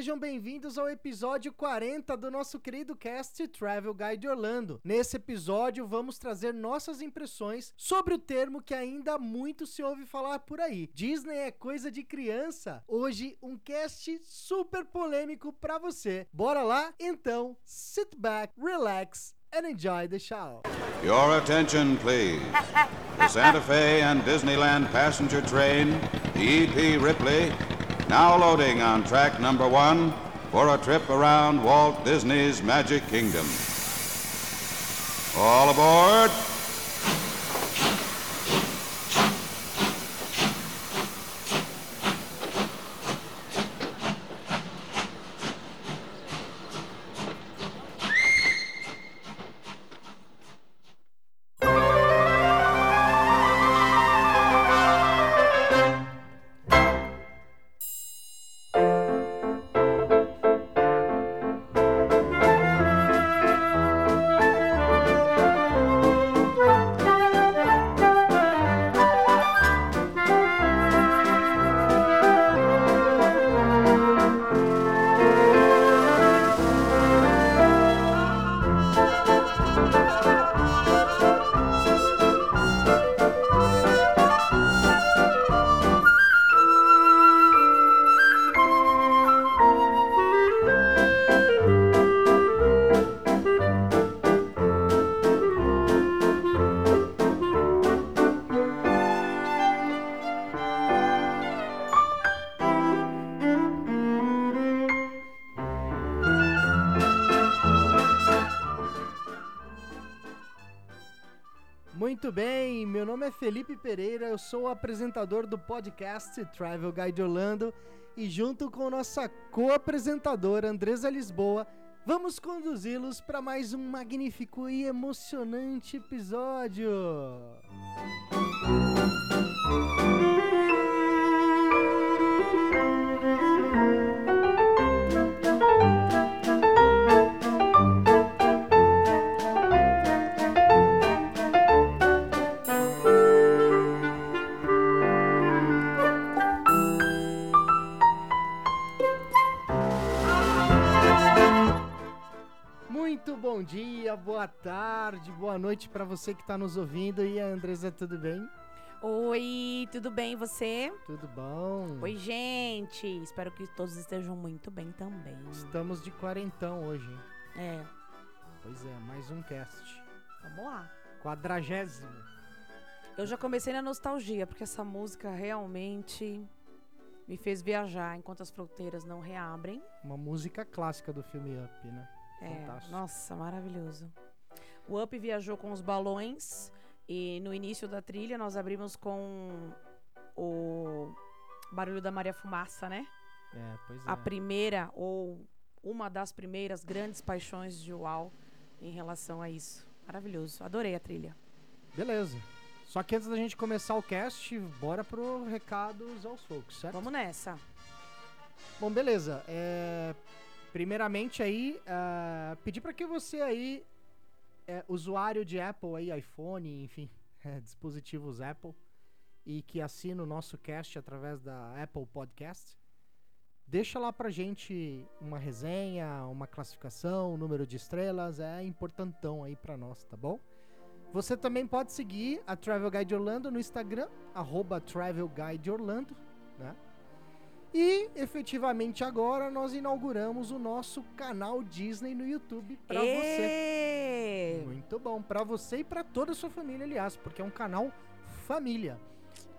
Sejam bem-vindos ao episódio 40 do nosso querido cast Travel Guide Orlando. Nesse episódio, vamos trazer nossas impressões sobre o termo que ainda muito se ouve falar por aí. Disney é coisa de criança. Hoje, um cast super polêmico pra você. Bora lá? Então, sit back, relax and enjoy the show. Your attention, please. The Santa Fe and Disneyland passenger train, E.P. Ripley, now loading on track number one for a trip around Walt Disney's Magic Kingdom. All aboard! Felipe Pereira, eu sou o apresentador do podcast Travel Guide Orlando e junto com nossa co-apresentadora Andresa Lisboa, vamos conduzi-los para mais um magnífico e emocionante episódio. Muito bom dia, boa tarde, boa noite para você que está nos ouvindo. E a Andresa, tudo bem? Oi, tudo bem e você? Tudo bom? Oi, gente. Espero que todos estejam muito bem também. Estamos de quarentão hoje. É, Pois é, mais um cast. vamos lá. Quadragésimo. Eu já comecei na nostalgia, porque essa música realmente me fez viajar enquanto as fronteiras não reabrem. Uma música clássica do filme Up, né? É, Fantástico. nossa, maravilhoso. O Up viajou com os balões e no início da trilha nós abrimos com o barulho da Maria Fumaça, né? É, pois é. a primeira ou uma das primeiras grandes paixões de Uau em relação a isso. Maravilhoso. Adorei a trilha. Beleza. Só que antes da gente começar o cast, bora pro recados aos folks, certo? Vamos nessa. Bom, beleza. É, primeiramente aí, ah, pedir para que você aí, é, usuário de Apple aí, iPhone, enfim, é, dispositivos Apple, e que assina o nosso cast através da Apple Podcast, deixa lá pra gente uma resenha, uma classificação, um número de estrelas, é importantão aí pra nós, tá bom? Você também pode seguir a Travel Guide Orlando no Instagram, arroba Travel Guide Orlando, né? E efetivamente agora nós inauguramos o nosso canal Disney no YouTube pra você. Muito bom, pra você e pra toda a sua família, aliás, porque é um canal família.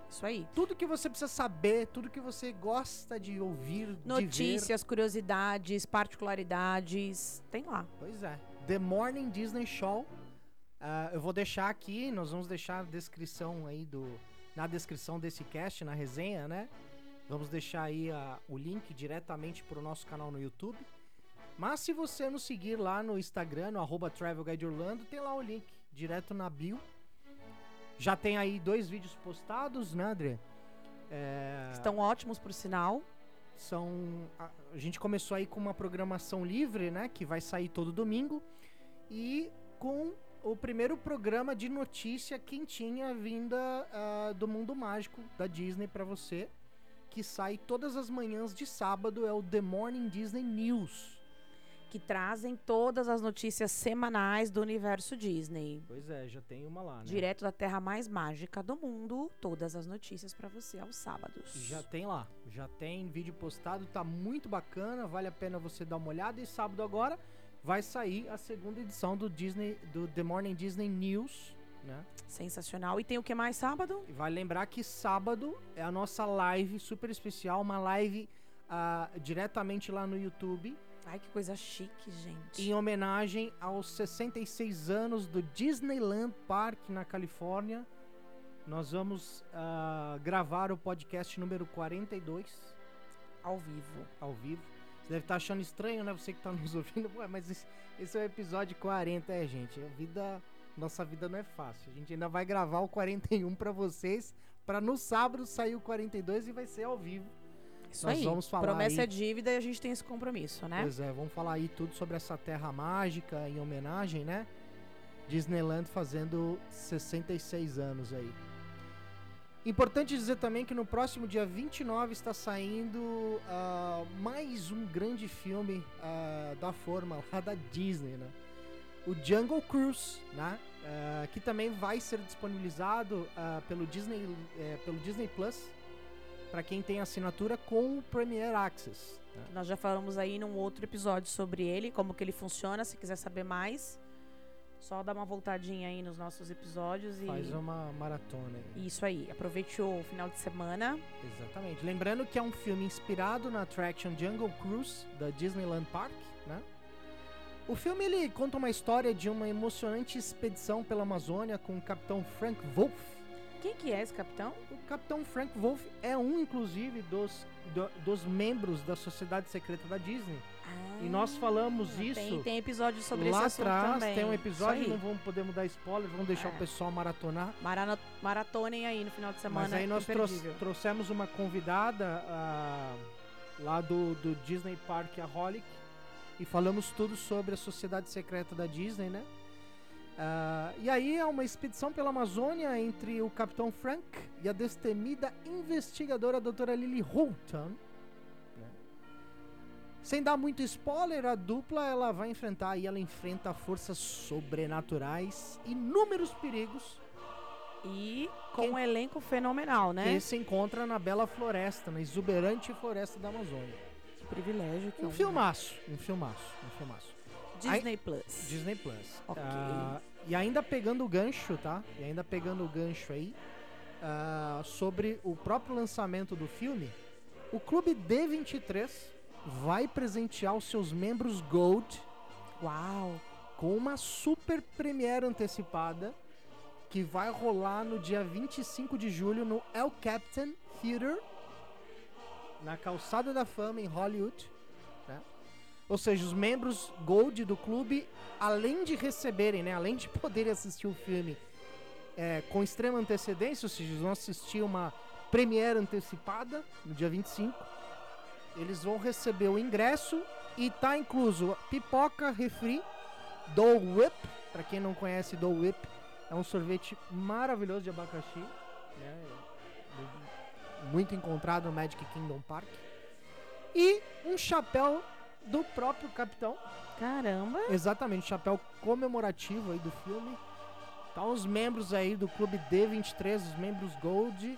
Isso aí. Tudo que você precisa saber, tudo que você gosta de ouvir, de ver. Notícias, curiosidades, particularidades. Tem lá. Pois é. The Morning Disney Show. Ah, eu vou deixar aqui, nós vamos deixar a descrição aí do. Na descrição desse cast, na resenha, né? Vamos deixar aí a- o link diretamente pro nosso canal no YouTube. Mas se você nos seguir lá no Instagram, no arroba Travel Guide Orlando, tem lá o link direto na bio. Já tem aí dois vídeos postados, né, André? É, Estão ótimos, por sinal. são a, a gente começou aí com uma programação livre, né, que vai sair todo domingo e com o primeiro programa de notícia quentinha vinda ah, do mundo mágico da Disney pra você, que sai todas as manhãs de sábado é o The Morning Disney News. Que trazem todas as notícias semanais do universo Disney. Pois é, já tem uma lá, né? Direto da terra mais mágica do mundo, todas as notícias pra você aos sábados. Já tem lá, já tem vídeo postado, tá muito bacana, vale a pena você dar uma olhada. E sábado agora vai sair a segunda edição do Disney, do The Morning Disney News, né? Sensacional. E tem o que mais sábado? E vale lembrar que sábado é a nossa live super especial, uma live ah, diretamente lá no YouTube, Ai, que coisa chique, gente. em homenagem aos 66 anos do Disneyland Park na Califórnia. Nós vamos ah, gravar o podcast número 42 Ao vivo. ao vivo. Você deve estar achando estranho, né? Você que tá nos ouvindo. Ué, mas esse, esse é o episódio 40, é, gente. A vida. Nossa vida não é fácil. A gente ainda vai gravar o 41 pra vocês. Pra no sábado sair o 42 e vai ser ao vivo. Isso Nós aí. vamos falar Promessa aí- é dívida e a gente tem esse compromisso, né? Pois é, vamos falar aí tudo sobre essa terra mágica em homenagem, né? Disneyland fazendo 66 anos aí. Importante dizer também que no próximo dia 29 está saindo ah, mais um grande filme ah, da forma lá da Disney, né? O Jungle Cruise, né? Ah, que também vai ser disponibilizado ah, pelo Disney, eh, pelo Disney Plus para quem tem assinatura com o Premier Access. né? Nós já falamos aí num outro episódio sobre ele, como que ele funciona, se quiser saber mais. Só dá uma voltadinha aí nos nossos episódios e Faz uma maratona aí. isso aí. Aproveite o final de semana. Exatamente. Lembrando que é um filme inspirado na attraction Jungle Cruise da Disneyland Park? O filme ele conta uma história de uma emocionante expedição pela Amazônia com o capitão Frank Wolf. Quem que é esse capitão? O capitão Frank Wolf é um, inclusive, dos, do- dos membros da Sociedade Secreta da Disney. E nós falamos Ah, isso Tem, tem episódio sobre lá esse assunto atrás. também. Tem um episódio, não vamos poder mudar spoiler, vamos deixar É. o pessoal maratonar. Marana- Maratonem aí no final de semana. Mas aí nós trou- imperdível. trouxemos uma convidada ah, lá do, do Disney Park Aholic e falamos tudo sobre a sociedade secreta da Disney, né? Ah, e aí é uma expedição pela Amazônia entre o Capitão Frank e a destemida investigadora doutora Lily Holton. né? Sem dar muito spoiler, a dupla ela vai enfrentar e ela enfrenta forças sobrenaturais, inúmeros perigos E com Quem- um elenco fenomenal, né? que se encontra na bela floresta, na exuberante floresta da Amazônia. Privilégio que é Um filmaço, um filmaço, um filmaço. Disney Plus. Disney Plus. Ok. Ah, e ainda pegando o gancho, tá? E ainda pegando o gancho aí, ah, sobre o próprio lançamento do filme, o Clube D23 vai presentear os seus membros Gold Uau! com uma super premiere antecipada que vai rolar no dia 25 de julho no El Captain Theater, na Calçada da Fama, em Hollywood. né? Ou seja, os membros Gold do clube, além de receberem, né, além de poderem assistir o filme é, com extrema antecedência, ou seja, eles vão assistir uma premiere antecipada no dia 25, eles vão receber o ingresso e tá incluso pipoca, refri, Dole Whip, pra quem não conhece Dole Whip, é um sorvete maravilhoso de abacaxi, né? Muito encontrado no Magic Kingdom Park. E um chapéu do próprio capitão, Caramba! exatamente, chapéu comemorativo aí do filme. Então os membros aí do Clube D23, os membros Gold,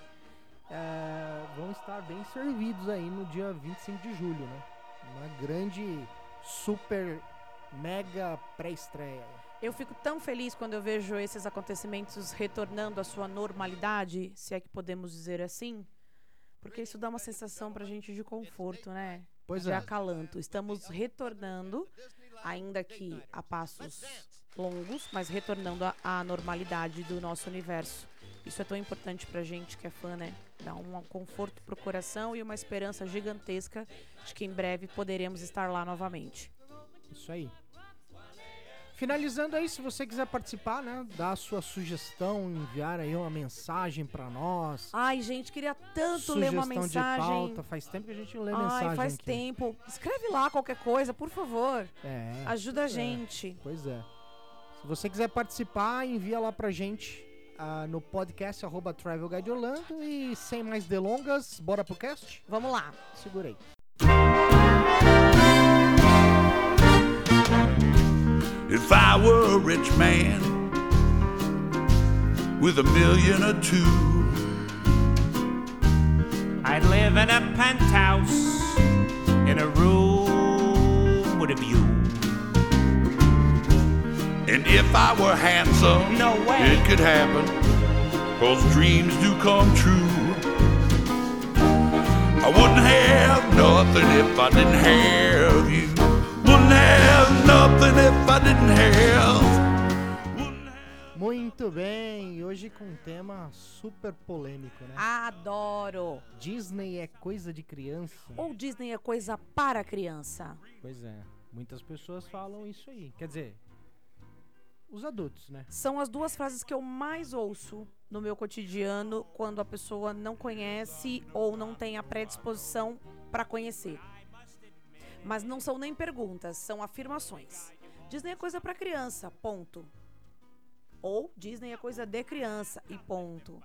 é, vão estar bem servidos aí no dia 25 de julho, né? Uma grande, super, mega pré-estreia. Eu fico tão feliz quando eu vejo esses acontecimentos retornando à sua normalidade, se é que podemos dizer assim. Porque isso dá uma sensação pra gente de conforto, né? Pois de é. acalanto. Estamos retornando, ainda que a passos longos, mas retornando à- à normalidade do nosso universo. Isso é tão importante pra gente que é fã, né? Dá um conforto pro coração e uma esperança gigantesca de que em breve poderemos estar lá novamente. Isso aí. Finalizando aí, se você quiser participar, né, dar a sua sugestão, enviar aí uma mensagem pra nós. Ai, gente, queria tanto ler uma sugestão de mensagem. pauta. Faz tempo que a gente não lê mensagem Ai, faz aqui. tempo. Escreve lá qualquer coisa, por favor. É. Ajuda a é. gente. Pois é. Se você quiser participar, envia lá pra gente ah, no podcast arroba Travel Guide Orlando. E sem mais delongas, bora pro cast? Vamos lá. Segura aí. A rich man with a million or two, I'd live in a penthouse in a room with a view. and if I were handsome, No way. it could happen, cause dreams do come true. I wouldn't have nothing if I didn't have you. Wouldn't have nothing if I didn't have. Muito bem, hoje com um tema super polêmico, né? Adoro. Disney é coisa de criança? Ou Disney é coisa para criança? Pois é, muitas pessoas falam isso aí. Quer dizer, os adultos, né? São as duas frases que eu mais ouço no meu cotidiano quando a pessoa não conhece ou não tem a predisposição para conhecer. Mas não são nem perguntas, são afirmações. Disney é coisa para criança, ponto. Ou Disney é coisa de criança e ponto.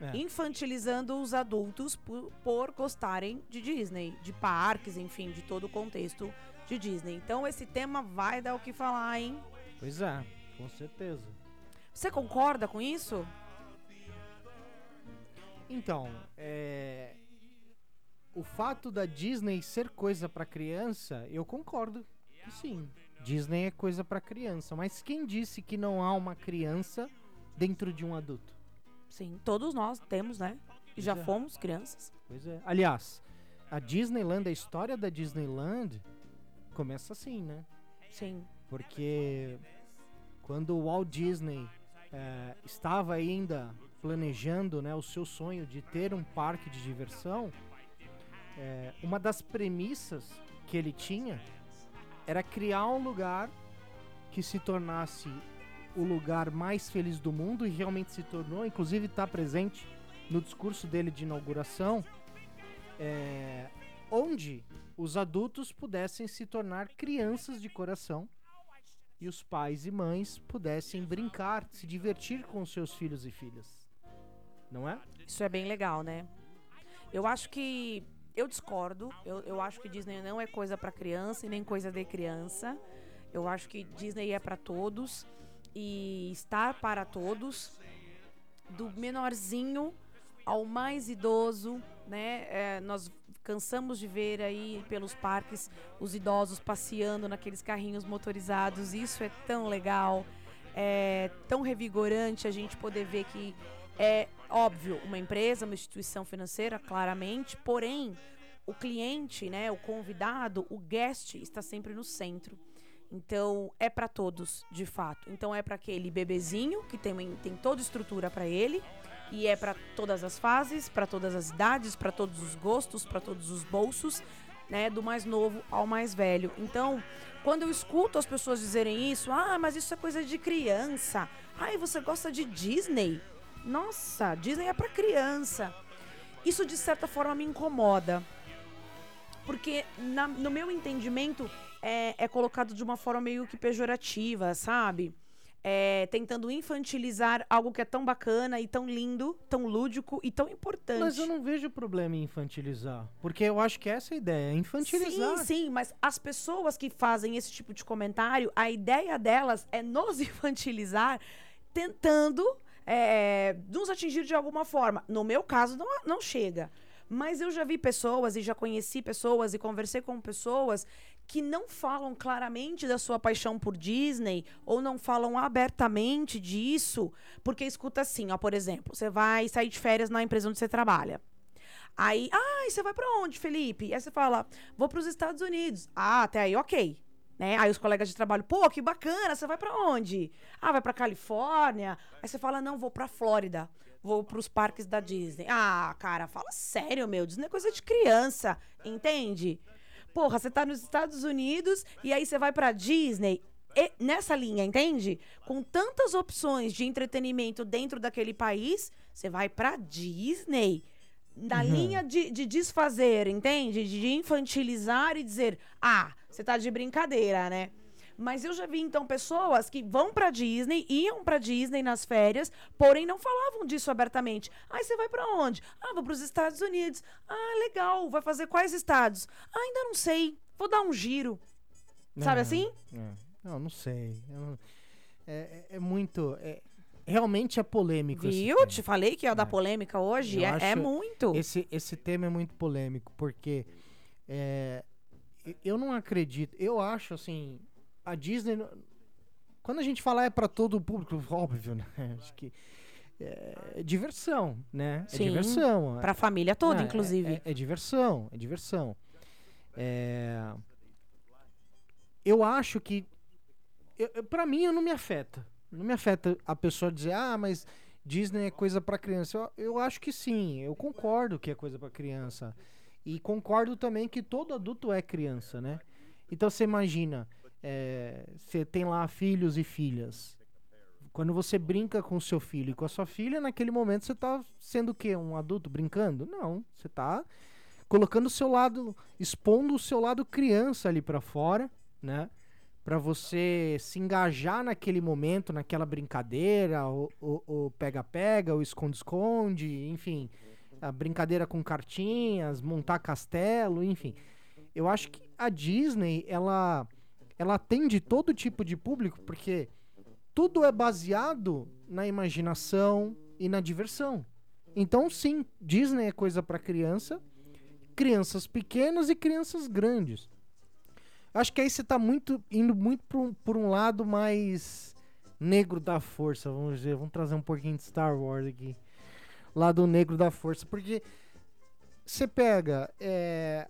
É. Infantilizando os adultos por, por gostarem de Disney, de parques, enfim, de todo o contexto de Disney. Então esse tema vai dar o que falar, hein? Pois é, com certeza. Você concorda com isso? Então, é... o fato da Disney ser coisa pra criança, eu concordo que sim. Disney é coisa pra criança, mas quem disse que não há uma criança dentro de um adulto? Sim, todos nós temos, né? E já é. fomos crianças. Pois é. Aliás, a Disneyland, a história da Disneyland começa assim, né? Sim. Porque quando o Walt Disney eh, estava ainda planejando né, o seu sonho de ter um parque de diversão, eh, uma das premissas que ele tinha era criar um lugar que se tornasse o lugar mais feliz do mundo e realmente se tornou, inclusive está presente no discurso dele de inauguração, eh, onde os adultos pudessem se tornar crianças de coração e os pais e mães pudessem brincar, se divertir com seus filhos e filhas. Não é? Isso é bem legal, né? Eu acho que. Eu discordo. Eu, eu acho que Disney não é coisa pra criança e nem coisa de criança. Eu acho que Disney é pra todos e estar para todos, do menorzinho ao mais idoso, né? É, nós cansamos de ver aí pelos parques os idosos passeando naqueles carrinhos motorizados. Isso é tão legal, é tão revigorante a gente poder ver que é óbvio uma empresa, uma instituição financeira, claramente, porém o cliente, né, o convidado, o guest está sempre no centro. Então é para todos, de fato. Então é para aquele bebezinho que tem, tem toda estrutura para ele e é para todas as fases, para todas as idades, para todos os gostos, para todos os bolsos, né, do mais novo ao mais velho. Então, quando eu escuto as pessoas dizerem isso, ah, mas isso é coisa de criança. Ai, você gosta de Disney? Nossa, Disney é para criança. Isso de certa forma me incomoda. Porque na- no meu entendimento é, é colocado de uma forma meio que pejorativa, sabe? É, tentando infantilizar algo que é tão bacana e tão lindo, tão lúdico e tão importante. Mas eu não vejo problema em infantilizar. Porque eu acho que essa é a ideia, é infantilizar. Sim, sim, mas as pessoas que fazem esse tipo de comentário, a ideia delas é nos infantilizar, tentando é, nos atingir de alguma forma. No meu caso, não, não chega. Mas eu já vi pessoas e já conheci pessoas e conversei com pessoas que não falam claramente da sua paixão por Disney ou não falam abertamente disso, porque escuta assim, ó, por exemplo, você vai sair de férias na empresa onde você trabalha. Aí, ah, e você vai pra onde, Felipe? Aí você fala, vou pros Estados Unidos. Ah, até aí, ok. Né? Aí os colegas de trabalho, pô, que bacana, você vai pra onde? Ah, vai pra Califórnia? Aí você fala, não, vou pra Flórida. Vou pros parques da Disney. Ah, cara, fala sério, meu. Disney é coisa de criança, entende? Porra, você tá nos Estados Unidos e aí você vai pra Disney. E nessa linha, entende? Com tantas opções de entretenimento dentro daquele país, você vai pra Disney. Na linha de, de desfazer, entende? De infantilizar e dizer, ah, você tá de brincadeira, né? Mas eu já vi, então, pessoas que vão pra Disney, iam pra Disney nas férias, porém não falavam disso abertamente. Aí você vai pra onde? Ah, vou pros Estados Unidos. Ah, legal. Vai fazer quais estados? Ah, ainda não sei. Vou dar um giro. Sabe É, assim? é. Não, não sei. Não- É, é- é muito. é- realmente é polêmico. Viu? Te falei que ia dar polêmica hoje. É, é muito. Esse, esse tema é muito polêmico, porque é, eu não acredito. Eu acho assim. A Disney. Quando a gente fala é pra todo o público, óbvio, né? Acho que. É, é diversão, né? É Sim, diversão. Pra família toda, é- inclusive. É, é diversão, é diversão. É, Eu acho que. Eu- pra mim, não me afeta. Não me afeta a pessoa dizer, ah, mas Disney é coisa pra criança. Eu, eu acho que sim, eu concordo que é coisa pra criança. E concordo também que todo adulto é criança, né? Então você imagina, é, você tem lá filhos e filhas. Quando você brinca com seu filho e com a sua filha, naquele momento você tá sendo o quê? Um adulto brincando? Não, você tá colocando o seu lado, expondo o seu lado criança ali pra fora, né? Pra você se engajar naquele momento, naquela brincadeira, o o- o pega-pega, o esconde-esconde, enfim, a brincadeira com cartinhas, montar castelo, enfim. Eu acho que a Disney, ela, ela atende todo tipo de público, porque tudo é baseado na imaginação e na diversão. Então, sim, Disney é coisa pra criança, crianças pequenas e crianças grandes. Acho que aí você tá muito indo muito por um, por um lado mais negro da força, vamos dizer. Vamos trazer um pouquinho de Star Wars aqui. Lado negro da força. Porque você pega. é,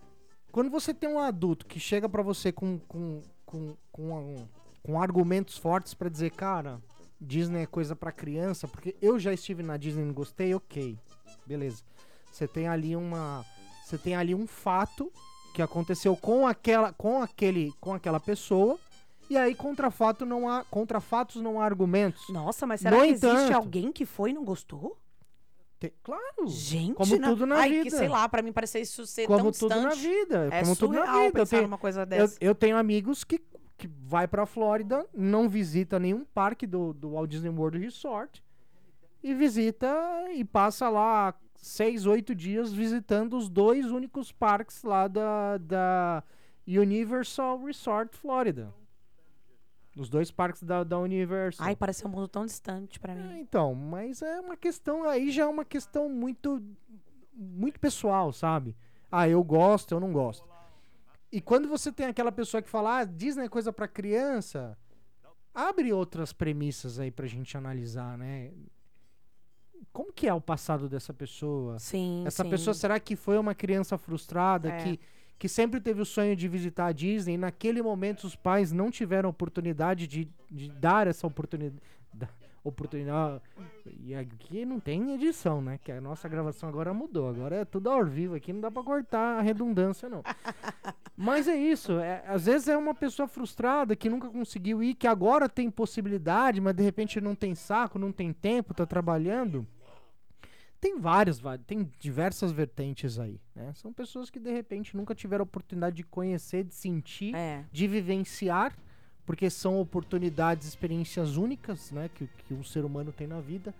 quando você tem um adulto que chega pra você com, com, com, com, com argumentos fortes pra dizer, cara, Disney é coisa pra criança, porque eu já estive na Disney e não gostei, ok. Beleza. Você tem ali uma. Você tem ali um fato que aconteceu com aquela, com aquele, com aquela pessoa. E aí, contra fato não há, contra fatos não há argumentos. Nossa, mas será No que existe entanto- alguém que foi e não gostou? Te- claro. Gente, como na- tudo na Ai, vida. que sei lá, pra mim parecer isso ser como tão tudo na distante. vida. É como tudo na vida. Eu tenho, numa coisa eu, dessa. eu tenho amigos que, que vai pra Flórida, não visita nenhum parque do, do Walt Disney World Resort e visita e passa lá seis, oito dias visitando os dois únicos parques lá da, da Universal Resort Flórida. Os dois parques da, da Universal. Ai, parece um mundo tão distante pra É, mim. então, mas é uma questão, aí já é uma questão muito, muito pessoal, sabe? Ah, eu gosto, eu não gosto. E quando você tem aquela pessoa que fala, ah, Disney é coisa pra criança, abre outras premissas aí pra gente analisar, né? Como que é o passado dessa pessoa? Sim, Essa sim. pessoa, será que foi uma criança frustrada É. que, que sempre teve o sonho de visitar a Disney e naquele momento os pais não tiveram oportunidade de, de dar essa oportunidade. oportunidade. E aqui não tem edição, né? Que a nossa gravação agora mudou. Agora é tudo ao vivo aqui, não dá pra cortar a redundância, não. Mas é isso. é- às vezes é uma pessoa frustrada que nunca conseguiu ir, que agora tem possibilidade, mas de repente não tem saco, não tem tempo, tá trabalhando. Tem várias, tem diversas vertentes aí, né? São pessoas que de repente nunca tiveram oportunidade de conhecer, de sentir, É. de vivenciar, porque são oportunidades, experiências únicas, né? Que, que um ser humano tem na vida.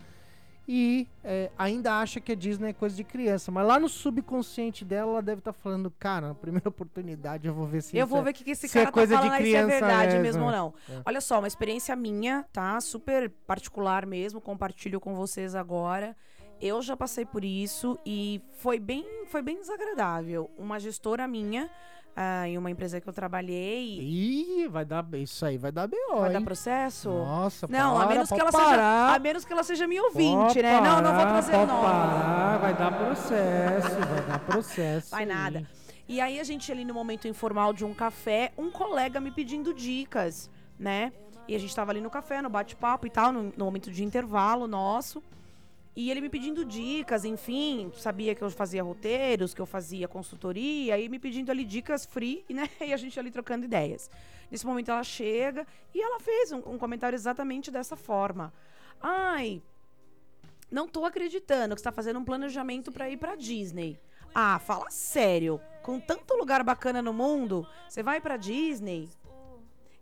E é, ainda acha que a Disney é coisa de criança, mas lá no subconsciente dela, ela deve estar falando, cara, na primeira oportunidade eu vou ver se Eu vou é- ver o que, que esse se é cara tá coisa de falando aí, se é criança verdade mesmo. mesmo ou não. É. Olha só, uma experiência minha, tá? Super particular mesmo, compartilho com vocês agora. Eu já passei por isso e foi bem, foi bem desagradável. Uma gestora minha, ah, em uma empresa que eu trabalhei, Ih, vai dar isso aí, vai dar B.O., vai dar hein? processo? Nossa, Não, para, a menos que ela parar. seja, a menos que ela seja minha ouvinte, Pode né? Não, não vou parar, trazer nome. parar, vai dar processo, vai dar processo. Vai nada. E aí a gente ali no momento informal de um café, um colega me pedindo dicas, né? E a gente tava ali no café, no bate-papo e tal, no, no momento de intervalo nosso. E ele me pedindo dicas, enfim, sabia que eu fazia roteiros, que eu fazia consultoria, e me pedindo ali dicas free, né? E a gente ali trocando ideias. Nesse momento ela chega e ela fez um, um comentário exatamente dessa forma. Ai, não tô acreditando que você tá fazendo um planejamento para ir pra Disney. Ah, fala sério. Com tanto lugar bacana no mundo, você vai pra Disney?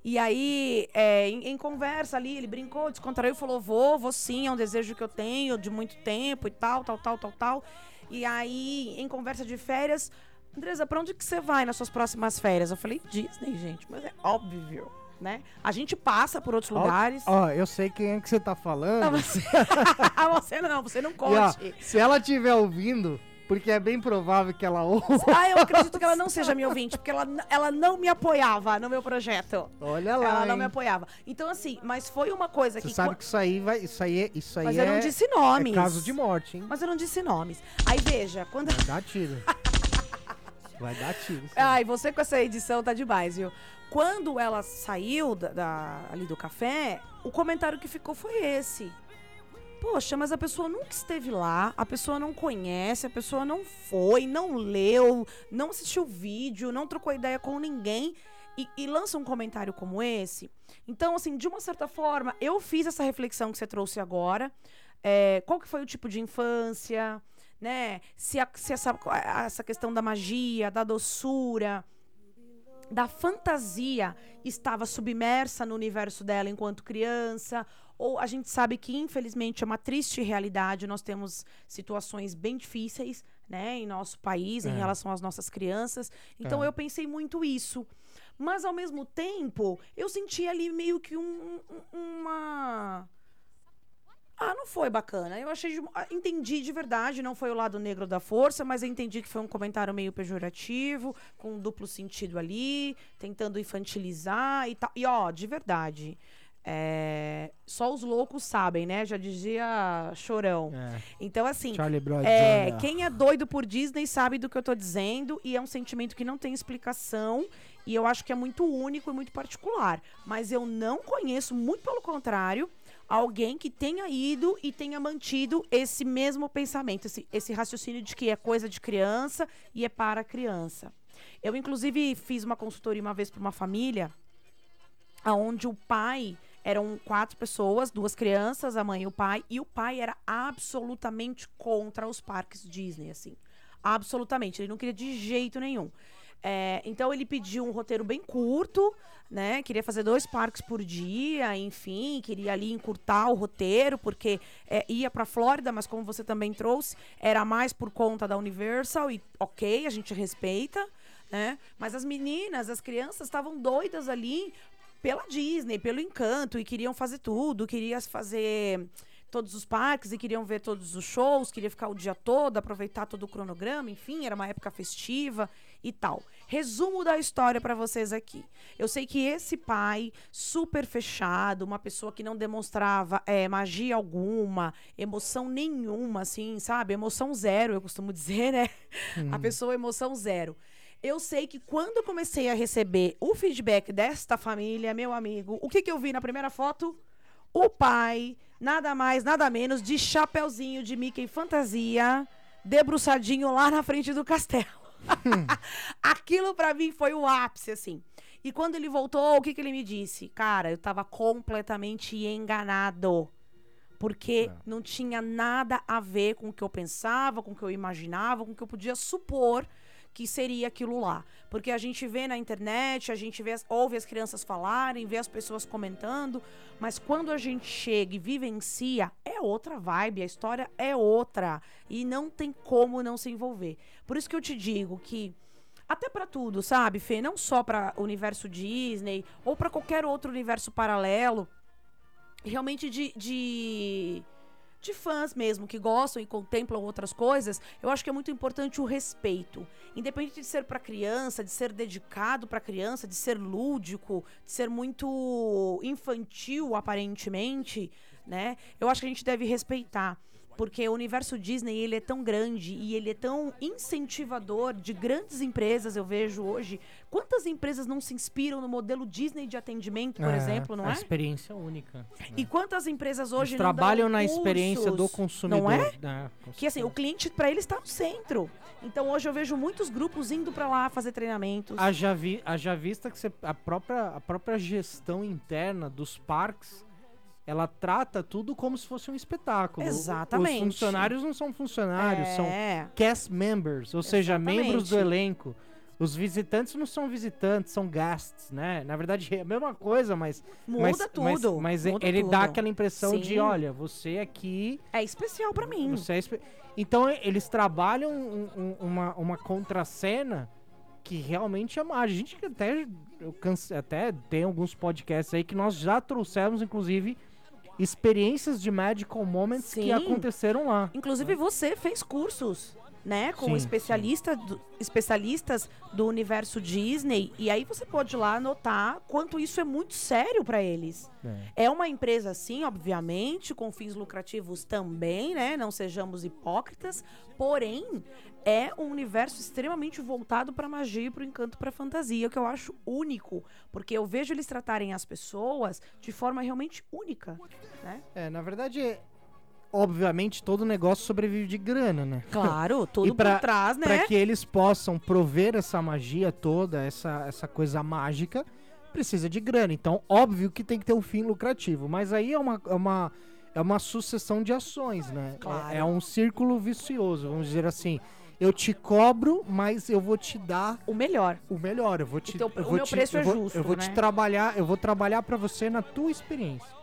E aí, é, em, em conversa ali, ele brincou, descontraiu, falou: vou, vou sim, é um desejo que eu tenho de muito tempo e tal, tal, tal, tal, tal. E aí, em conversa de férias, Andresa, pra onde que você vai nas suas próximas férias? Eu falei, Disney, gente, mas é óbvio, né? A gente passa por outros lugares. Ó, eu sei quem é que você tá falando. Ah, você... você não, você não E, ó, conte. se ela estiver ouvindo, porque é bem provável que ela ouça. Ah, eu acredito que ela não seja minha ouvinte, porque ela, ela não me apoiava no meu projeto. Olha lá. ela não hein? me apoiava. Então, assim, mas foi uma coisa Você que. sabe quan- que isso aí vai. Isso aí é. Isso aí Mas é, eu não disse nomes. É caso de morte, hein? Mas eu não disse nomes. Aí veja, quando. Vai dar tiro. Vai dar tiro. sim. Ai, você com essa edição tá demais, viu? Quando ela saiu da, da- ali do café, o comentário que ficou foi esse. Poxa, mas a pessoa nunca esteve lá, a pessoa não conhece, a pessoa não foi, não leu, não assistiu vídeo, não trocou ideia com ninguém e, e lança um comentário como esse. Então, assim, de uma certa forma, eu fiz essa reflexão que você trouxe agora. É, qual que foi o tipo de infância, né? Se, a- se essa, essa questão da magia, da doçura, da fantasia estava submersa no universo dela enquanto criança, ou a gente sabe que infelizmente é uma triste realidade, nós temos situações bem difíceis, né, em nosso país em É. relação às nossas crianças. Então É. eu pensei muito isso. Mas ao mesmo tempo, eu senti ali meio que um- um- uma ah, não foi bacana. Eu achei. de- ah, Entendi de verdade, não foi o lado negro da força, mas eu entendi que foi um comentário meio pejorativo, com um duplo sentido ali, tentando infantilizar e tal. E ó, de verdade. É, Só os loucos sabem, né? Já dizia Chorão. É. Então, assim. É, quem é doido por Disney sabe do que eu tô dizendo e é um sentimento que não tem explicação e eu acho que é muito único e muito particular. Mas eu não conheço, muito pelo contrário, alguém que tenha ido e tenha mantido esse mesmo pensamento, esse, esse raciocínio de que é coisa de criança e é para criança. Eu, inclusive, fiz uma consultoria uma vez para uma família onde o pai eram quatro pessoas, duas crianças, a mãe e o pai, e o pai era absolutamente contra os parques Disney, assim. Absolutamente. Ele não queria de jeito nenhum. É, então ele pediu um roteiro bem curto, né? Queria fazer dois parques por dia, enfim, queria ali encurtar o roteiro, porque é, ia pra Flórida, mas como você também trouxe, era mais por conta da Universal, e ok, a gente respeita, né? Mas as meninas, as crianças estavam doidas ali pela Disney, pelo encanto, e queriam fazer tudo, queriam fazer todos os parques e queriam ver todos os shows, queria ficar o dia todo, aproveitar todo o cronograma, enfim, era uma época festiva e tal. Resumo da história para vocês aqui. Eu sei que esse pai, super fechado, uma pessoa que não demonstrava é, magia alguma, emoção nenhuma, assim, sabe? Emoção zero, eu costumo dizer, né? A pessoa, emoção zero. Eu sei que quando eu comecei a receber o feedback desta família, meu amigo, o que, que eu vi na primeira foto? O pai, nada mais, nada menos, de chapeuzinho de Mickey Fantasia, debruçadinho lá na frente do castelo. Aquilo pra mim foi o ápice, assim. E quando ele voltou, o que, que ele me disse? Cara, eu tava completamente enganado. Porque não tinha nada a ver com o que eu pensava, com o que eu imaginava, com o que eu podia supor que seria aquilo lá. Porque a gente vê na internet, a gente vê, ouve as crianças falarem, vê as pessoas comentando, mas quando a gente chega e vivencia, é outra vibe, a história é outra. E não tem como não se envolver. Por isso que eu te digo que até pra tudo, sabe, Fê? Não só pra universo Disney ou pra qualquer outro universo paralelo. Realmente de, de, de fãs mesmo, que gostam e contemplam outras coisas, eu acho que é muito importante o respeito. Independente de ser pra criança, de ser dedicado pra criança, de ser lúdico, de ser muito infantil, aparentemente, né? Eu acho que a gente deve respeitar. Porque o universo Disney ele é tão grande e ele é tão incentivador de grandes empresas, eu vejo hoje. Quantas empresas não se inspiram no modelo Disney de atendimento, por É, exemplo, não é? experiência única. E quantas empresas hoje Eles não dão trabalham na experiência do cursos, consumidor. Não é? né? Que assim, o cliente para ele está no centro. Então hoje eu vejo muitos grupos indo para lá fazer treinamentos. Haja, vi, haja vista que você- a, própria, a própria gestão interna dos parques, ela trata tudo como se fosse um espetáculo. Exatamente. Os funcionários não são funcionários, são é. cast members, ou seja, membros do Exatamente. elenco. Os visitantes não são visitantes, são guests, né? Na verdade, é a mesma coisa, mas. Muda mas, tudo. Mas, mas muda ele tudo. dá aquela impressão de: Sim. olha, você aqui É especial para mim. Você é espe- Então eles trabalham um- um- uma, uma contracena que realmente é mágica. A gente até, eu canse- até tem alguns podcasts aí que nós já trouxemos, inclusive, experiências de Magical Moments que Sim. aconteceram lá. Inclusive você fez cursos, né, com Sim, especialista do- especialistas do universo Disney e aí você pode lá notar quanto isso é muito sério para eles. É uma empresa sim, obviamente, com fins lucrativos também, né? Não sejamos hipócritas, porém é um universo extremamente voltado para magia e para o encanto para fantasia, que eu acho único, porque eu vejo eles tratarem as pessoas de forma realmente única, né? É, na verdade, obviamente, todo negócio sobrevive de grana, né? Claro, tudo pra- por trás, né? Para que eles possam prover essa magia toda, essa, essa coisa mágica, precisa de grana. Então, óbvio que tem que ter um fim lucrativo. Mas aí é uma, é uma, é uma sucessão de ações, né? Claro. É, é um círculo vicioso, vamos dizer assim. Eu te cobro, mas eu vou te dar O melhor. o melhor. Eu vou te, O teu- eu o vou meu te, preço eu é vou, justo, Eu vou né? te trabalhar, eu vou trabalhar para você na tua experiência.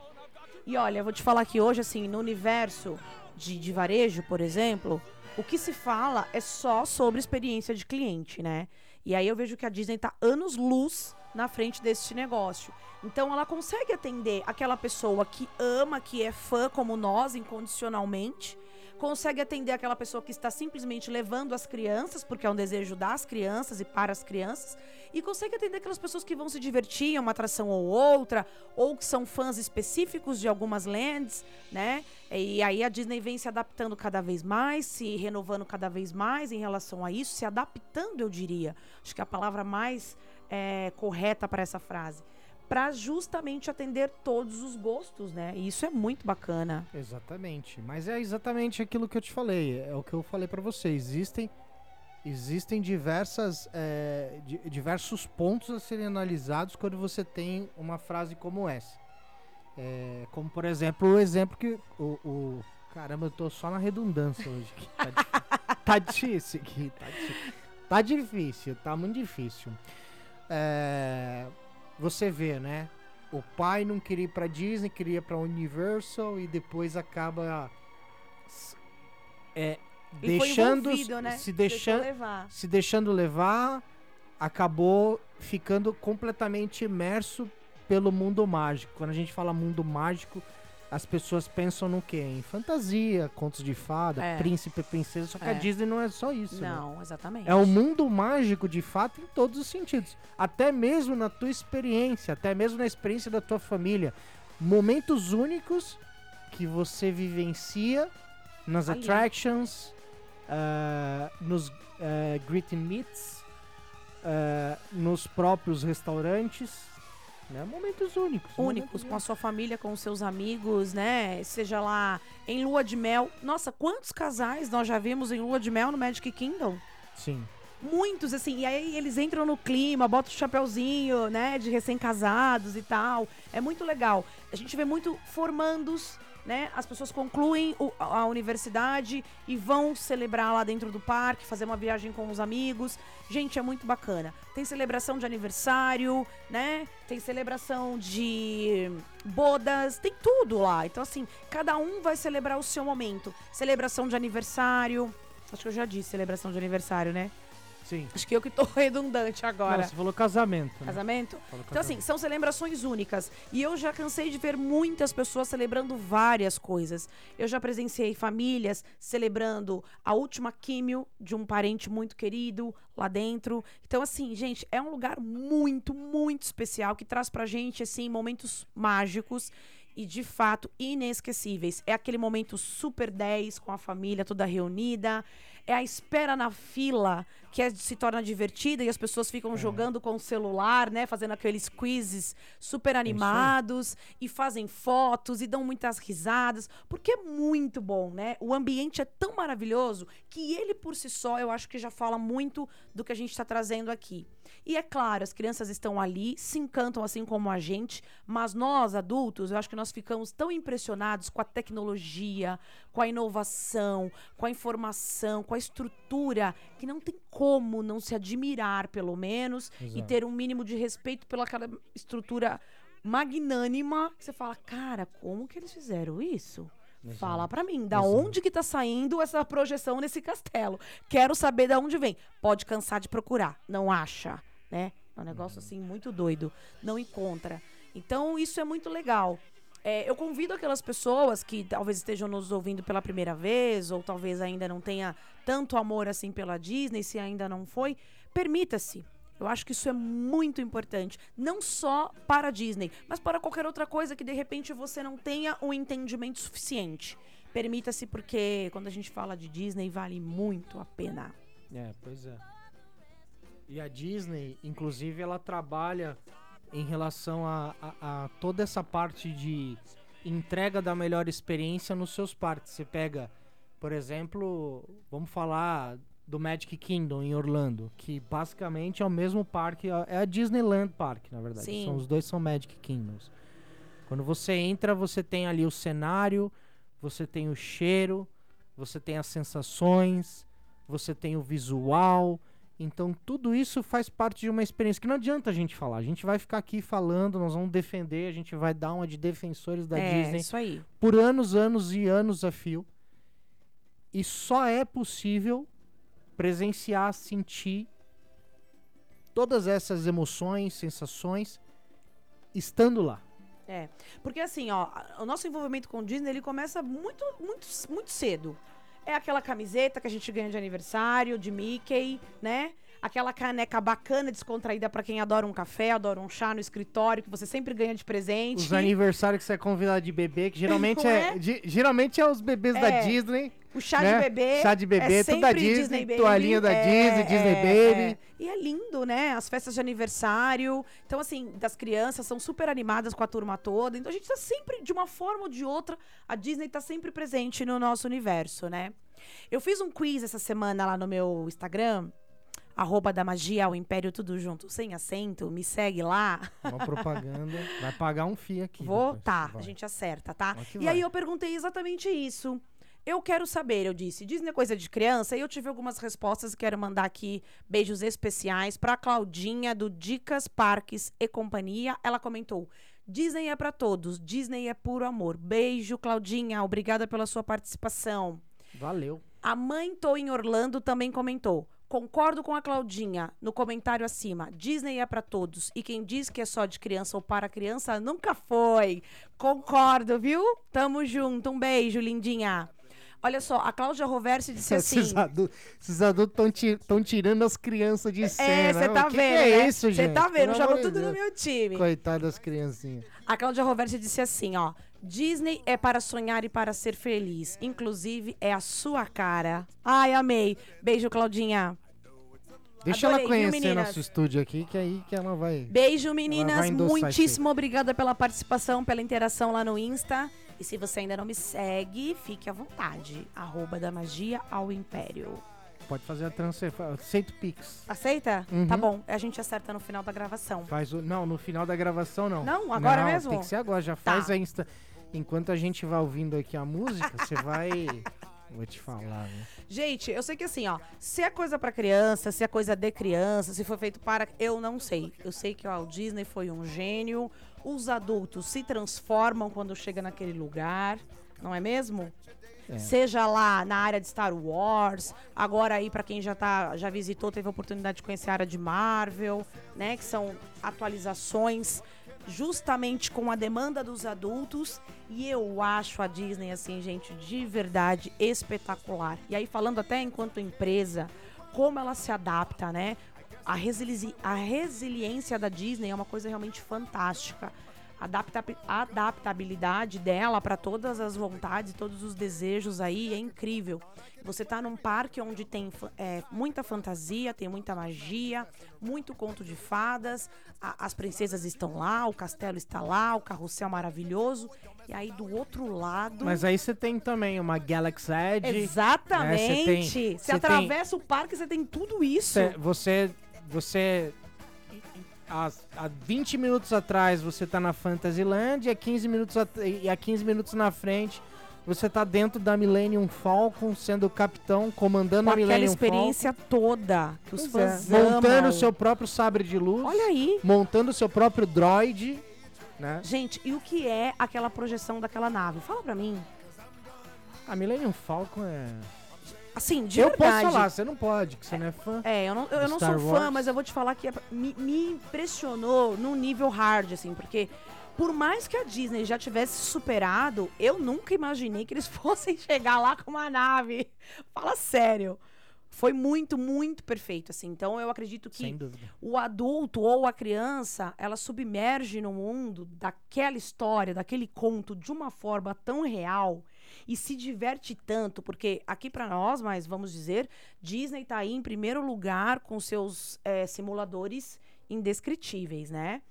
E olha, eu vou te falar que hoje, assim, no universo de, de varejo, por exemplo, o que se fala é só sobre experiência de cliente, né? E aí eu vejo que a Disney tá anos luz na frente desse negócio. Então ela consegue atender aquela pessoa que ama, que é fã como nós, incondicionalmente. Consegue atender aquela pessoa que está simplesmente levando as crianças, porque é um desejo das crianças e para as crianças. E consegue atender aquelas pessoas que vão se divertir em uma atração ou outra, ou que são fãs específicos de algumas lands, né? E aí a Disney vem se adaptando cada vez mais, se renovando cada vez mais em relação a isso, se adaptando, eu diria. Acho que é a palavra mais é, correta para essa frase. Para justamente atender todos os gostos, né? E isso é muito bacana. Exatamente. Mas é exatamente aquilo que eu te falei. É o que eu falei pra você. Existem, existem diversas, é, di- diversos pontos a serem analisados quando você tem uma frase como essa. É, como, por exemplo, o exemplo que o, o- Caramba, eu tô só na redundância hoje. Tá, tá difícil aqui. Tá, tá difícil, tá muito difícil. É, você vê, né? O pai não queria ir pra Disney, queria ir pra Universal e depois acaba é, deixando né? se deixando levar. se deixando levar, acabou ficando completamente imerso pelo mundo mágico. Quando a gente fala mundo mágico, as pessoas pensam no quê? Em fantasia, contos de fada, É. príncipe, princesa. Só que a É. Disney não é só isso. né? Não, exatamente. É um mundo mágico de fato em todos os sentidos. Até mesmo na tua experiência, até mesmo na experiência da tua família. Momentos únicos que você vivencia nas Ali. attractions, ah, nos ah, greet and meets, ah, nos próprios restaurantes. Né? Momentos únicos. únicos com a sua família, com os seus amigos, né? Seja lá em lua de mel. Nossa, quantos casais nós já vimos em lua de mel no Magic Kingdom? Sim. Muitos, assim, e aí eles entram no clima, botam o chapéuzinho, né, de recém-casados e tal. É muito legal. A gente vê muito formandos, né? As pessoas concluem o- a universidade e vão celebrar lá dentro do parque, fazer uma viagem com os amigos. Gente, é muito bacana. Tem celebração de aniversário, né? Tem celebração de bodas, tem tudo lá. Então, assim, cada um vai celebrar o seu momento. Celebração de aniversário. Acho que eu já disse celebração de aniversário, né? Sim. Acho que eu que tô redundante agora. Não, você falou casamento. né? Casamento? Falou Então, assim, casamento. são celebrações únicas. E eu já cansei de ver muitas pessoas celebrando várias coisas. Eu já presenciei famílias celebrando a última químio de um parente muito querido lá dentro. Então, assim, gente, é um lugar muito, muito especial que traz pra gente, assim, momentos mágicos. e de fato inesquecíveis. É aquele momento super 10 com a família toda reunida, é a espera na fila que é- se torna divertida e as pessoas ficam jogando com o celular, né, fazendo aqueles quizzes super animados e fazem fotos e dão muitas risadas, porque é muito bom, né? O ambiente é tão maravilhoso que ele por si só eu acho que já fala muito do que a gente está trazendo aqui. E é claro, as crianças estão ali, se encantam assim como a gente, mas nós, adultos, eu acho que nós ficamos tão impressionados com a tecnologia, com a inovação, com a informação, com a estrutura, que não tem como não se admirar, pelo menos, e Exato. ter um mínimo de respeito pelaquela estrutura magnânima. que Você fala, cara, como que eles fizeram isso? Fala pra mim, da onde que tá saindo essa projeção nesse castelo? Quero saber da onde vem. Pode cansar de procurar, não acha, né? É um negócio assim muito doido, não encontra. Então isso é muito legal. É, eu convido aquelas pessoas que talvez estejam nos ouvindo pela primeira vez, ou talvez ainda não tenha tanto amor assim pela Disney, se ainda não foi, permita-se. Eu acho que isso é muito importante, não só para a Disney, mas para qualquer outra coisa que de repente você não tenha o entendimento suficiente. Permita-se, porque quando a gente fala de Disney, vale muito a pena. É, pois é. E a Disney, inclusive, ela trabalha em relação a, a- a toda essa parte de entrega da melhor experiência nos seus parques. Você pega, por exemplo, vamos falar do Magic Kingdom em Orlando, que basicamente é o mesmo parque, é a Disneyland Park, na verdade. Sim. São, os dois são Magic Kingdoms. Quando você entra, você tem ali o cenário, você tem o cheiro, você tem as sensações, você tem o visual. Então tudo isso faz parte de uma experiência que não adianta a gente falar. A gente vai ficar aqui falando, nós vamos defender, a gente vai dar uma de defensores da é, Disney isso aí. por anos, anos e anos a fio. E só é possível presenciar, sentir todas essas emoções, sensações estando lá. É, porque assim, ó, o nosso envolvimento com o Disney, ele começa muito, muito, muito cedo. É aquela camiseta que a gente ganha de aniversário, de Mickey, né? Aquela caneca bacana, descontraída pra quem adora um café, adora um chá no escritório, que você sempre ganha de presente. Os aniversários que você é convidado de bebê, que geralmente é, é? geralmente é os bebês da É. Disney. O chá né? de bebê. Chá de bebê, é tudo da Disney, Baby. toalhinha da É, Disney, Disney é, Baby. é. E é lindo, né? As festas de aniversário. Então, assim, das crianças são super animadas com a turma toda. Então, a gente tá sempre, de uma forma ou de outra, a Disney tá sempre presente no nosso universo, né? Eu fiz um quiz essa semana lá no meu Instagram. Arroba da magia, o império, tudo junto, sem acento. Me segue lá. Uma propaganda. Vai pagar um FII aqui. Vou, depois. tá, Vai. a gente acerta, tá? E vai. aí eu perguntei exatamente isso. Eu quero saber, eu disse, Disney é coisa de criança? E eu tive algumas respostas e quero mandar aqui beijos especiais pra Claudinha do Dicas Parques e Companhia. Ela comentou: Disney é pra todos, Disney é puro amor. Beijo, Claudinha, obrigada pela sua participação. Valeu. A mãe Tô em Orlando também comentou. Concordo com a Claudinha no comentário acima. Disney é pra todos. E quem diz que é só de criança ou para criança nunca foi. Concordo, viu? Tamo junto. Um beijo, lindinha. Olha só, a Cláudia Roversi disse assim. Esses adultos estão tirando as crianças de É, cena. você O tá que que vendo, é né? isso, Você gente? tá vendo, jogou tudo no Deus. meu time. Coitado das criancinhas. A Cláudia Roversi disse assim, ó. Disney é para sonhar e para ser feliz. Inclusive, é a sua cara. Ai, amei. Beijo, Claudinha. Deixa Adorei, ela viu, conhecer meninas? nosso estúdio aqui, que aí que ela vai. Beijo, vai meninas. endossar Muitíssimo obrigada pela participação, pela interação lá no Insta. E se você ainda não me segue, fique à vontade. Arroba da magia ao império. Pode fazer a transferência. Aceito o Pix. Aceita? Uhum. Tá bom. A gente acerta no final da gravação. Faz o. Não, no final da gravação não. Não? Agora Não, mesmo? Tem que ser agora. Já Tá. faz a Insta. Enquanto a gente vai ouvindo aqui a música, você vai. Vou te falar, né? Gente, eu sei que assim, ó, se é coisa pra criança, se é coisa de criança, se foi feito para, eu não sei. Eu sei que o Walt Disney foi um gênio. Os adultos se transformam quando chega naquele lugar, não é mesmo? É. Seja lá na área de Star Wars, agora aí pra quem já tá, já visitou, teve a oportunidade de conhecer a área de Marvel, né, que são atualizações justamente com a demanda dos adultos, e eu acho a Disney assim, gente, de verdade espetacular. E aí falando até enquanto empresa, como ela se adapta, né? A, resili a resiliência da Disney é uma coisa realmente fantástica. adapta adaptabilidade dela para todas as vontades, todos os desejos aí é incrível. Você tá num parque onde tem é, muita fantasia, tem muita magia, muito conto de fadas, a- as princesas estão lá, o castelo está lá, o carrossel maravilhoso. E aí do outro lado. Mas aí você tem também uma Galaxy Edge. Exatamente. tem- você você tem- atravessa o parque, você tem tudo isso. Você, você, você há, há 20 minutos atrás você tá na Fantasyland e há 15 minutos, at- e há 15 minutos na frente você tá dentro da Millennium Falcon, sendo o capitão, comandando Com a aquela Millennium experiência toda que os Falcon. Pois fãs é, montando amam. o seu próprio sabre de luz, Olha aí. montando o seu próprio droid, né? Gente, e o que é aquela projeção daquela nave? Fala pra mim. A Millennium Falcon é... Assim, de eu verdade. posso falar, você não pode, que você não é fã. É, eu não, eu, eu não sou fã, Wars. mas eu vou te falar que é- me, me impressionou num nível hard, assim, porque por mais que a Disney já tivesse superado, eu nunca imaginei que eles fossem chegar lá com uma nave. Fala sério. Foi muito, muito perfeito, assim. Então eu acredito que o adulto ou a criança, ela submerge no mundo daquela história, daquele conto de uma forma tão real e se diverte tanto, porque aqui pra nós, mas vamos dizer, Disney tá aí em primeiro lugar com seus eh, simuladores indescritíveis, né?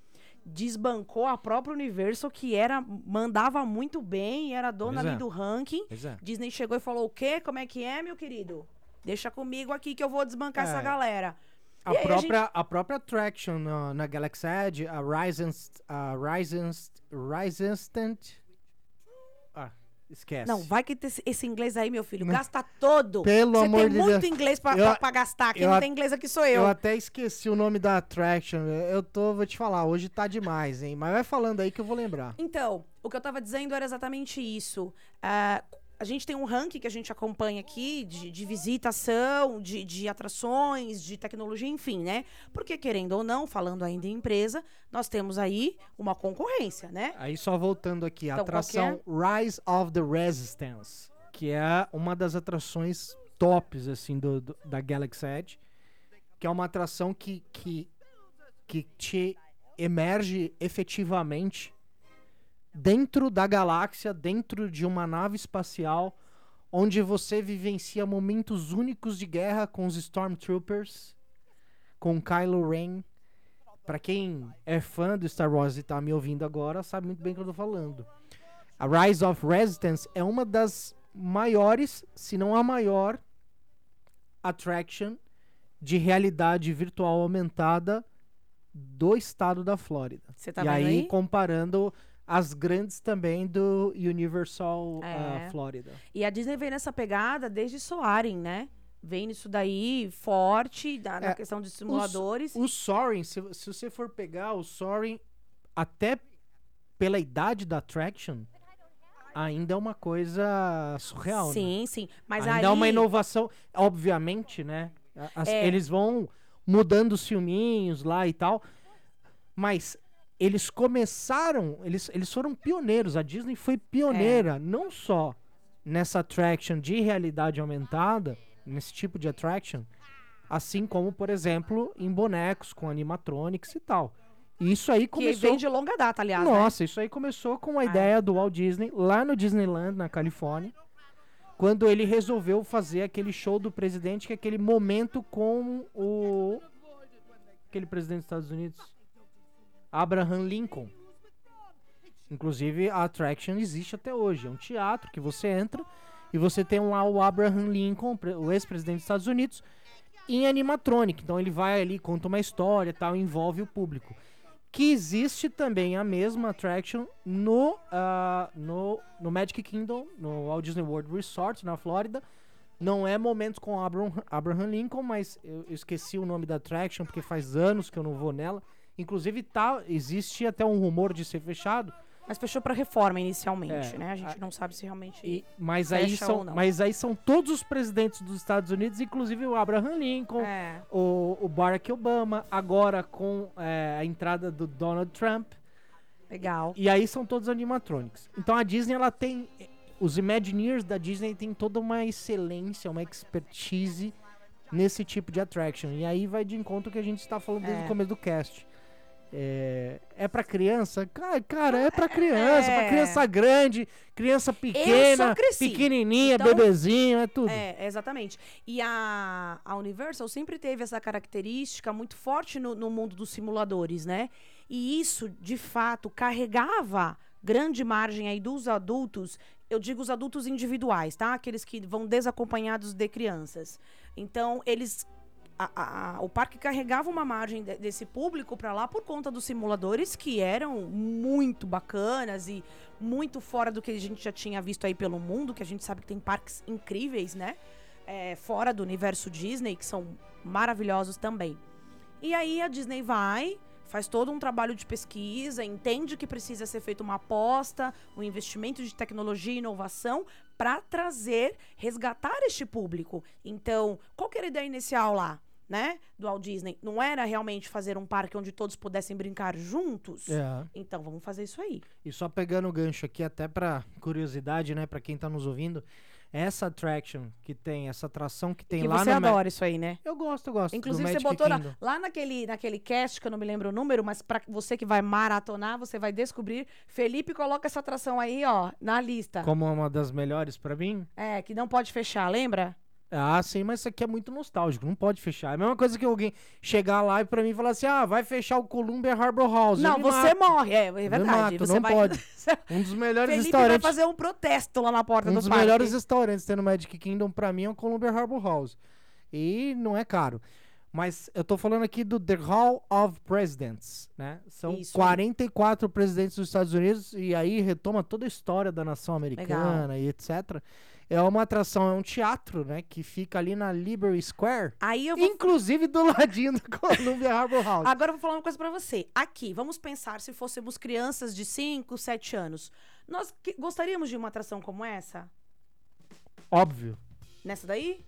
Desbancou a própria Universal que era mandava muito bem, era dona ali é. do ranking. Pois é. Disney chegou e falou: "O quê? Como é que é, meu querido? Deixa comigo aqui que eu vou desbancar É. essa galera." A E aí a própria, a própria Attraction na, na Galaxy Edge, a Ryzen, a Ryzen, esquece. Não, vai que esse- esse inglês aí, meu filho. Gasta todo. Pelo Você amor tem de muito Deus. inglês pra, Eu- pra- pra gastar. Quem eu não tem inglês aqui sou eu. Eu até esqueci o nome da Attraction. Eu tô, vou te falar, hoje tá demais, hein? Mas vai falando aí que eu vou lembrar. Então, o que eu tava dizendo era exatamente isso. Ah, a gente tem um ranking que a gente acompanha aqui de, de visitação, de, de atrações, de tecnologia, enfim, né? Porque, querendo ou não, falando ainda em empresa, nós temos aí uma concorrência, né? Aí só voltando aqui, a Então, que atração Rise of the Resistance, que é uma das atrações tops, assim, do, do- da Galaxy Edge, que é uma atração que, que, que te emerge efetivamente dentro da galáxia, dentro de uma nave espacial, onde você vivencia momentos únicos de guerra com os Stormtroopers, com Kylo Ren. Pra quem é fã do Star Wars e tá me ouvindo agora, sabe muito bem o que eu tô falando. A Rise of Resistance é uma das maiores, se não a maior, attraction de realidade virtual aumentada do estado da Flórida. Você tá e vendo aí, aí? comparando as grandes também do Universal É. ah, Flórida. E a Disney vem nessa pegada desde Soaring, né? Vem nisso daí forte, da, na É, questão de simuladores. O Soaring, se, se você for pegar o Soaring, até pela idade da attraction, ainda é uma coisa surreal, né? sim, sim. Mas ainda aí... é uma inovação, obviamente, né? As- É. Eles vão mudando os filminhos lá e tal, mas eles começaram, eles, eles foram pioneiros. A Disney foi É. pioneira, não só nessa attraction de realidade aumentada, nesse tipo de attraction, assim como, por exemplo, em bonecos com animatronics e tal. E Isso aí Que começou vem de longa data, aliás, né? nossa, isso aí começou com a ideia do Walt Disney lá no Disneyland, na Califórnia, quando ele resolveu fazer aquele show do presidente, que é aquele momento com o. aquele presidente dos Estados Unidos, Abraham Lincoln. Inclusive, a attraction existe até hoje. É um teatro que você entra e você tem lá o Abraham Lincoln, o ex-presidente dos Estados Unidos, em animatronic. Então ele vai ali, conta uma história tal, envolve o público que existe também a mesma attraction no, ah, no, no Magic Kingdom, no Walt Disney World Resort, na Flórida. Não é momentos com Abraham, Abraham Lincoln, mas eu esqueci o nome da attraction, porque faz anos que eu não vou nela. Inclusive, tá, existe até um rumor de ser fechado, Mas fechou pra reforma inicialmente, É, né? A gente a- não sabe se realmente... e, mas, aí são, mas aí são todos os presidentes dos Estados Unidos, inclusive o Abraham Lincoln, É. o, o Barack Obama, agora com é, a entrada do Donald Trump. Legal. E aí são todos animatronics. Então a Disney ela tem os Imagineers da Disney tem toda uma excelência, uma expertise nesse tipo de attraction. E aí vai de encontro que a gente está falando desde É. o começo do cast. É, é pra criança? Cara, cara, é pra criança, pra É. criança grande, criança pequena, pequenininha, Então, bebezinho, é tudo. É, exatamente. E a, a Universal sempre teve essa característica muito forte no, no mundo dos simuladores, né? E isso, de fato, carregava grande margem aí dos adultos. Eu digo os adultos individuais, tá? Aqueles que vão desacompanhados de crianças. Então, eles. A- a- o parque carregava uma margem de- desse público para lá por conta dos simuladores que eram muito bacanas e muito fora do que a gente já tinha visto aí pelo mundo, que a gente sabe que tem parques incríveis, né? É, fora do universo Disney, que são maravilhosos também. E aí a Disney vai, faz todo um trabalho de pesquisa, entende que precisa ser feita uma aposta, um investimento de tecnologia e inovação para trazer, resgatar este público. Então, qual que era a ideia inicial lá? Né, do Walt Disney, não era realmente fazer um parque onde todos pudessem brincar juntos? É. Então vamos fazer isso aí. E só pegando o gancho aqui, até pra curiosidade, né, pra quem tá nos ouvindo, essa attraction que tem, essa atração que tem que lá você no Ma- adora isso aí, né? Eu gosto, eu gosto. Inclusive, você botou Kingdom. lá naquele, naquele cast, que eu não me lembro o número, mas pra você que vai maratonar, você vai descobrir. Felipe coloca essa atração aí, ó, na lista. como uma das melhores pra mim. É, que não pode fechar, lembra? Ah, sim, mas isso aqui é muito nostálgico, não pode fechar. É a mesma coisa que alguém chegar lá e pra mim falar assim: ah, vai fechar o Columbia Harbor House. Não, você mato. morre. É, é verdade. mato, você não vai... pode. Um dos melhores Felipe vai restaurantes. fazer um protesto lá na porta Um do dos parque. melhores restaurantes tem no Magic Kingdom pra mim é o Columbia Harbor House. E não é caro. Mas eu tô falando aqui do The Hall of Presidents, né? São Isso aí. 44 presidentes dos Estados Unidos e aí retoma toda a história da nação americana e etc. É uma atração, é um teatro, né? Que fica ali na Liberty Square. Aí eu vou... Inclusive do ladinho do Columbia Harbor House. Agora eu vou falar uma coisa pra você. Aqui, vamos pensar se fôssemos crianças de 5, 7 anos. Nós que- gostaríamos de uma atração como essa? Óbvio. Nessa daí?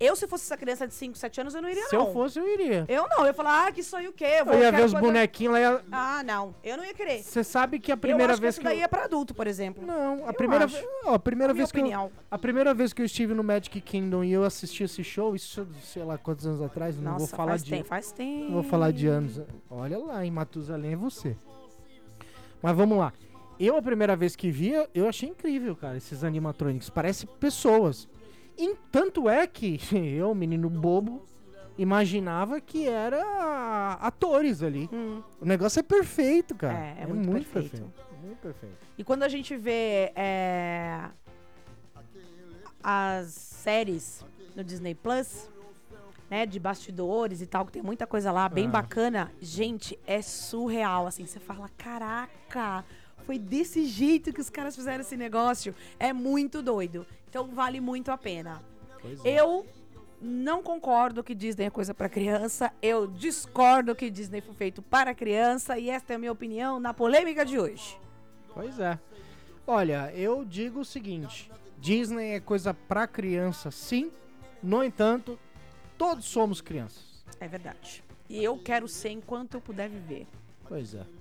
Eu, se fosse essa criança de 5, 7 anos, eu não iria, Se não. eu fosse, eu iria. Eu não, eu ia falar, ah, que sonho o quê? vou- Eu ia quero ver os bonequinhos lá. ia- Ah, não, eu não ia querer. Você sabe que a eu primeira acho vez que que. essa daí eu- é pra adulto, por exemplo. Não, a Eu primeira, acho. ve- ó, a primeira Na minha vez que eu, opinião. a primeira vez que eu estive no Magic Kingdom e eu assisti esse show, isso sei lá quantos anos atrás, não Nossa, vou falar faz de tempo, faz tempo. não vou falar de anos. Olha lá, em Matusalém é você. Mas vamos lá. Eu a primeira vez que vi, eu achei incrível, cara, esses animatronics, parece pessoas. E tanto é que eu, menino bobo, imaginava que era atores ali. Hum. O negócio é perfeito, cara. É, é muito perfeito. perfeito. Muito perfeito. E quando a gente vê é, as séries no Disney Plus, né, de bastidores e tal, que tem muita coisa lá bem Ah. bacana, gente, é surreal, assim, você fala, caraca, foi desse jeito que os caras fizeram esse negócio, é muito doido. Então vale muito a pena. É. Eu não concordo que Disney é coisa para criança. Eu discordo que Disney foi feito para criança. E esta é a minha opinião na polêmica de hoje. Pois é. Olha, eu digo o seguinte: Disney é coisa pra criança, sim. No entanto, todos somos crianças. É verdade. E eu quero ser enquanto eu puder viver. Pois é.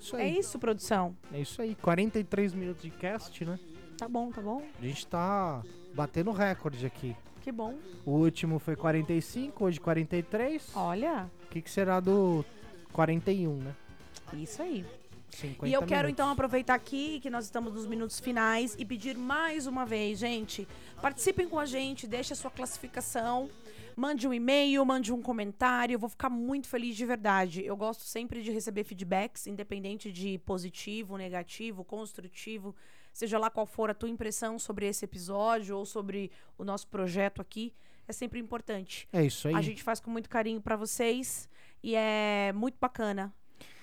Isso É isso, produção. É isso aí. 43 minutos de cast, né? Tá bom, tá bom. A gente tá batendo recorde aqui. Que bom. O último foi 45, hoje 43. Olha, O que, que será do 41, né? isso aí. 50 E eu quero minutos. então aproveitar aqui que nós estamos nos minutos finais e pedir mais uma vez, gente, participem com a gente, deixe a sua classificação, mande um e-mail, mande um comentário, eu vou ficar muito feliz de verdade. Eu gosto sempre de receber feedbacks, independente de positivo, negativo, construtivo, seja lá qual for a tua impressão sobre esse episódio ou sobre o nosso projeto aqui, é sempre importante. É isso aí. A gente faz com muito carinho pra vocês e é muito bacana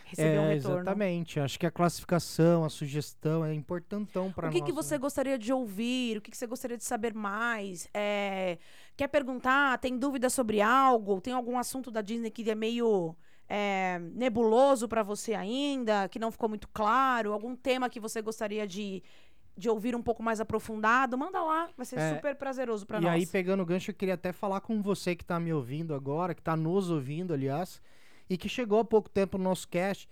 receber é, um retorno. exatamente. Acho que a classificação, a sugestão é importantão pra O nós. que, que né? você gostaria de ouvir? O que, que você gostaria de saber mais? É, quer perguntar? Tem dúvida sobre algo? Tem algum assunto da Disney que é meio é, nebuloso pra você ainda? Que não ficou muito claro? Algum tema que você gostaria de, de ouvir um pouco mais aprofundado? Manda lá, vai ser É, super prazeroso pra E nós. aí, pegando o gancho, eu queria até falar com você que tá me ouvindo agora, que tá nos ouvindo, aliás, e que chegou há pouco tempo no nosso cast.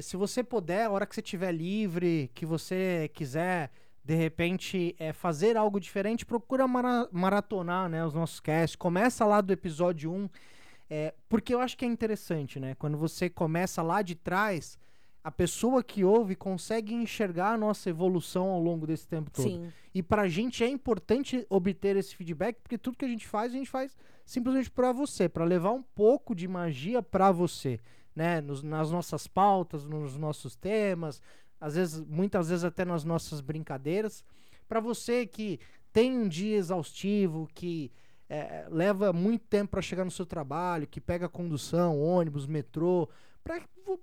Se você puder, a hora que você estiver livre, que você quiser, de repente, é, fazer algo diferente, procura mara- maratonar né, os nossos casts. Começa lá do episódio 1. É, porque eu acho que é interessante, né? Quando você começa lá de trás, a pessoa que ouve consegue enxergar a nossa evolução ao longo desse tempo todo. Sim. E pra gente é importante obter esse feedback, porque tudo que a gente faz, a gente faz simplesmente pra você, pra levar um pouco de magia pra você, né? Nos- nas nossas pautas, nos nossos temas, às vezes, muitas vezes até nas nossas brincadeiras. Pra você que tem um dia exaustivo, que é, leva muito tempo pra chegar no seu trabalho, que pega condução, ônibus, metrô,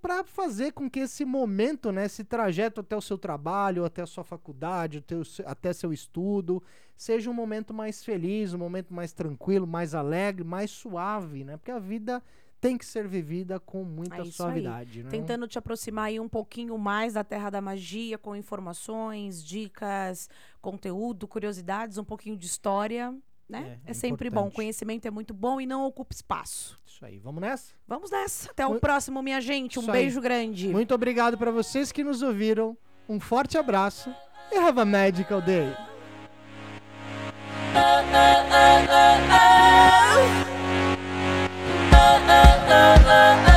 para fazer com que esse momento, né, esse trajeto até o seu trabalho, até a sua faculdade, até, o até seu estudo, seja um momento mais feliz, um momento mais tranquilo, mais alegre, mais suave, né? Porque a vida tem que ser vivida com muita É aí. suavidade, né? Tentando te aproximar aí um pouquinho mais da Terra da Magia, com informações, dicas, conteúdo, curiosidades, um pouquinho de história, né? É, É, sempre bom. importante. Conhecimento é muito bom e não ocupa espaço. Isso aí, vamos nessa? Vamos nessa. Até o próximo, minha gente. Um Isso aí. beijo grande. Muito obrigado para vocês que nos ouviram. Um forte abraço e have a magical day. I